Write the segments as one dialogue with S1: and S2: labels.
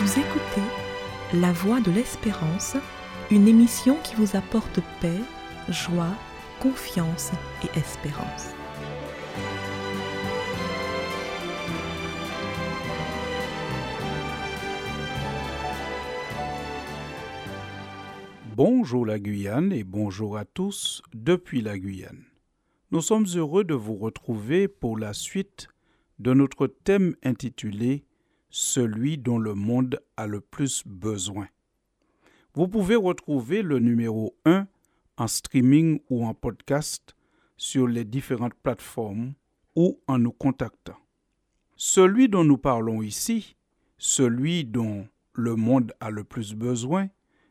S1: Vous écoutez La Voix de l'Espérance, une émission qui vous apporte paix, joie, confiance et espérance.
S2: Bonjour la Guyane et bonjour à tous depuis la Guyane. Nous sommes heureux de vous retrouver pour la suite de notre thème intitulé Celui dont le monde a le plus besoin. Vous pouvez retrouver le numéro 1 en streaming ou en podcast sur les différentes plateformes ou en nous contactant. Celui dont nous parlons ici, celui dont le monde a le plus besoin,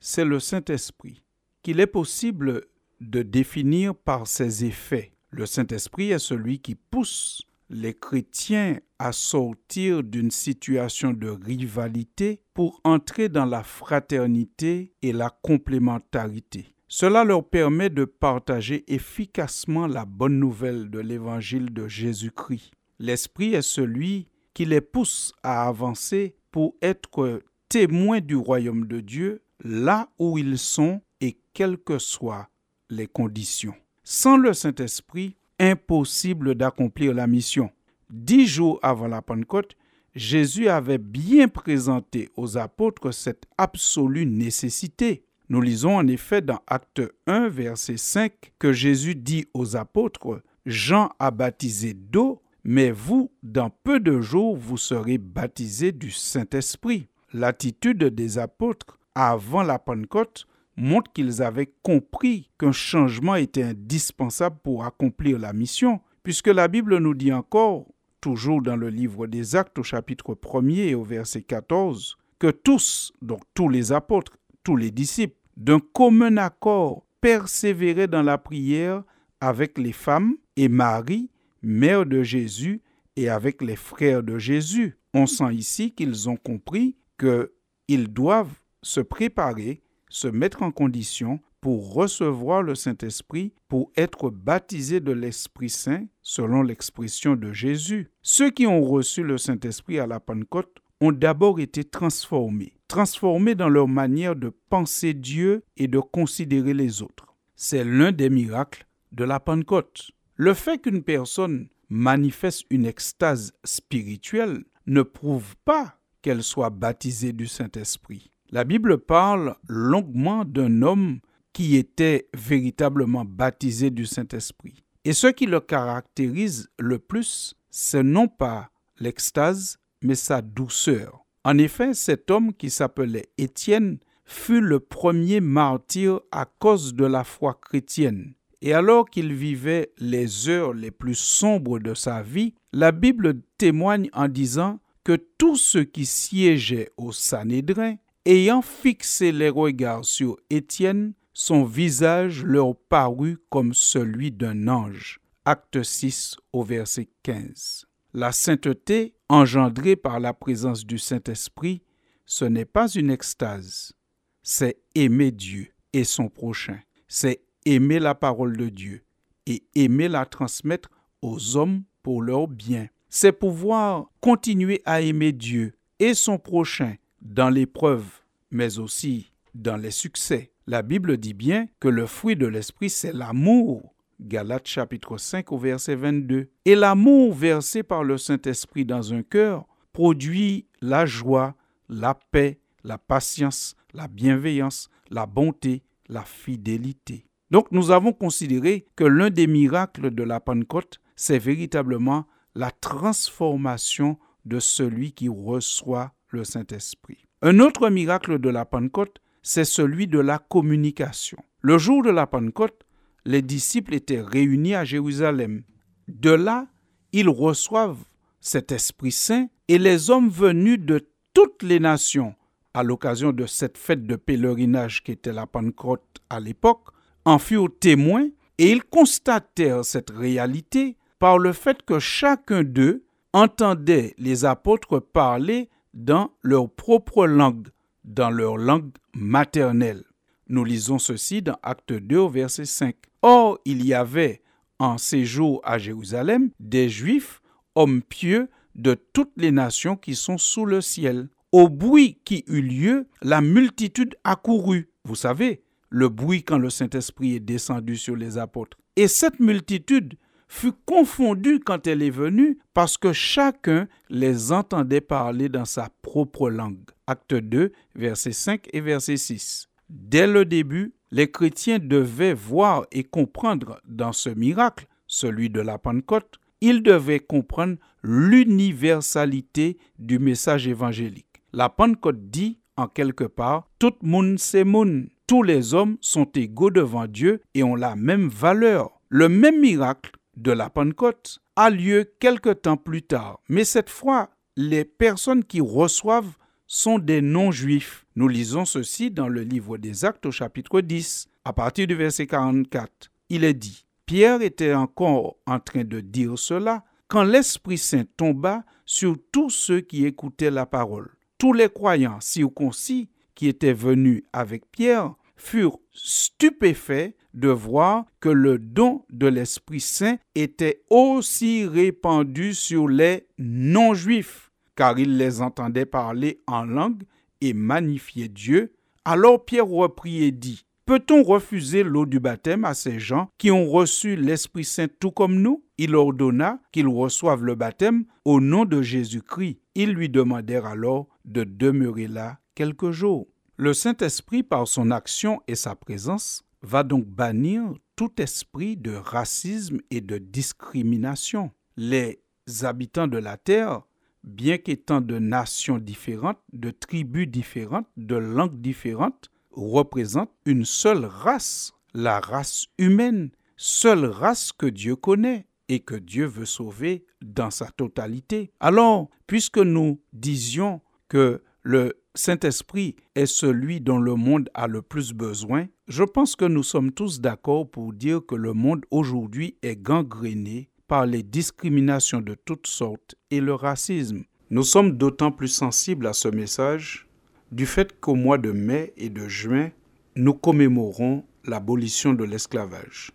S2: c'est le Saint-Esprit, qu'il est possible de définir par ses effets. Le Saint-Esprit est celui qui pousse les chrétiens à sortir d'une situation de rivalité pour entrer dans la fraternité et la complémentarité. Cela leur permet de partager efficacement la bonne nouvelle de l'évangile de Jésus-Christ. L'Esprit est celui qui les pousse à avancer pour être témoins du royaume de Dieu là où ils sont et quelles que soient les conditions. Sans le Saint-Esprit, impossible d'accomplir la mission. Dix jours avant la Pentecôte, Jésus avait bien présenté aux apôtres cette absolue nécessité. Nous lisons en effet dans Acte 1, verset 5, que Jésus dit aux apôtres, Jean a baptisé d'eau, mais vous, dans peu de jours, vous serez baptisés du Saint-Esprit. L'attitude des apôtres avant la Pentecôte montre qu'ils avaient compris qu'un changement était indispensable pour accomplir la mission, puisque la Bible nous dit encore, toujours dans le livre des Actes au chapitre 1er et au verset 14, que tous, donc tous les apôtres, tous les disciples, d'un commun accord persévéraient dans la prière avec les femmes et Marie, mère de Jésus, et avec les frères de Jésus. On sent ici qu'ils ont compris qu'ils doivent se préparer, se mettre en condition pour recevoir le Saint-Esprit, pour être baptisés de l'Esprit Saint, selon l'expression de Jésus. Ceux qui ont reçu le Saint-Esprit à la Pentecôte ont d'abord été transformés, transformés dans leur manière de penser Dieu et de considérer les autres. C'est l'un des miracles de la Pentecôte. Le fait qu'une personne manifeste une extase spirituelle ne prouve pas qu'elle soit baptisée du Saint-Esprit. La Bible parle longuement d'un homme qui était véritablement baptisé du Saint-Esprit. Et ce qui le caractérise le plus, c'est non pas l'extase, mais sa douceur. En effet, cet homme qui s'appelait Étienne fut le premier martyr à cause de la foi chrétienne. Et alors qu'il vivait les heures les plus sombres de sa vie, la Bible témoigne en disant que tous ceux qui siégeaient au Sanhédrin Ayant fixé les regards sur Étienne, son visage leur parut comme celui d'un ange. Acte 6 au verset 15. La sainteté engendrée par la présence du Saint-Esprit, ce n'est pas une extase, c'est aimer Dieu et son prochain, c'est aimer la parole de Dieu et aimer la transmettre aux hommes pour leur bien. C'est pouvoir continuer à aimer Dieu et son prochain dans l'épreuve, mais aussi dans les succès. La Bible dit bien que le fruit de l'esprit, c'est l'amour. Galates chapitre 5 au verset 22. Et l'amour versé par le Saint-Esprit dans un cœur produit la joie, la paix, la patience, la bienveillance, la bonté, la fidélité. Donc nous avons considéré que l'un des miracles de la Pentecôte, c'est véritablement la transformation de celui qui reçoit le Saint-Esprit. Un autre miracle de la Pentecôte, c'est celui de la communication. Le jour de la Pentecôte, les disciples étaient réunis à Jérusalem. De là, ils reçoivent cet Esprit Saint et les hommes venus de toutes les nations à l'occasion de cette fête de pèlerinage qui était la Pentecôte à l'époque, en furent témoins et ils constatèrent cette réalité par le fait que chacun d'eux entendait les apôtres parler dans leur propre langue, dans leur langue maternelle. Nous lisons ceci dans Acte 2 verset 5. Or, il y avait en séjour à Jérusalem des Juifs, hommes pieux de toutes les nations qui sont sous le ciel. Au bruit qui eut lieu, la multitude accourut. Vous savez, le bruit quand le Saint-Esprit est descendu sur les apôtres. Et cette multitude fut confondue quand elle est venue parce que chacun les entendait parler dans sa propre langue. Acte 2, versets 5 et verset 6. Dès le début, les chrétiens devaient voir et comprendre dans ce miracle, celui de la Pentecôte, ils devaient comprendre l'universalité du message évangélique. La Pentecôte dit, en quelque part, tout monde c'est monde. Tous les hommes sont égaux devant Dieu et ont la même valeur. Le même miracle de la Pentecôte a lieu quelque temps plus tard, mais cette fois, les personnes qui reçoivent sont des non-juifs. Nous lisons ceci dans le livre des Actes au chapitre 10, à partir du verset 44. Il est dit, Pierre était encore en train de dire cela quand l'Esprit Saint tomba sur tous ceux qui écoutaient la parole. Tous les croyants circoncis qui étaient venus avec Pierre furent stupéfaits de voir que le don de l'Esprit Saint était aussi répandu sur les non-juifs, car ils les entendaient parler en langue et magnifier Dieu. Alors Pierre reprit et dit, Peut-on refuser l'eau du baptême à ces gens qui ont reçu l'Esprit Saint tout comme nous? Il ordonna qu'ils reçoivent le baptême au nom de Jésus-Christ. Ils lui demandèrent alors de demeurer là quelques jours. Le Saint-Esprit, par son action et sa présence, va donc bannir tout esprit de racisme et de discrimination. Les habitants de la terre, bien qu'étant de nations différentes, de tribus différentes, de langues différentes, représente une seule race, la race humaine, seule race que Dieu connaît et que Dieu veut sauver dans sa totalité. Alors, puisque nous disions que le Saint-Esprit est celui dont le monde a le plus besoin, je pense que nous sommes tous d'accord pour dire que le monde aujourd'hui est gangréné par les discriminations de toutes sortes et le racisme. Nous sommes d'autant plus sensibles à ce message du fait qu'au mois de mai et de juin, nous commémorons l'abolition de l'esclavage.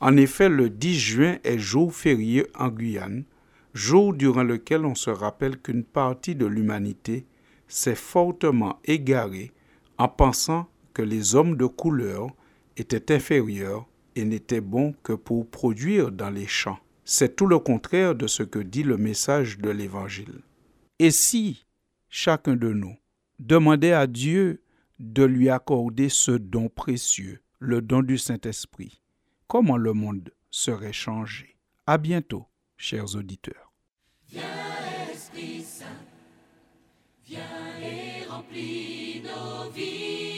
S2: En effet, le 10 juin est jour férié en Guyane, jour durant lequel on se rappelle qu'une partie de l'humanité s'est fortement égarée en pensant que les hommes de couleur étaient inférieurs et n'étaient bons que pour produire dans les champs. C'est tout le contraire de ce que dit le message de l'Évangile. Et si chacun de nous Demandez à Dieu de lui accorder ce don précieux, le don du Saint-Esprit. Comment le monde serait changé? À bientôt, chers auditeurs.
S3: Et remplis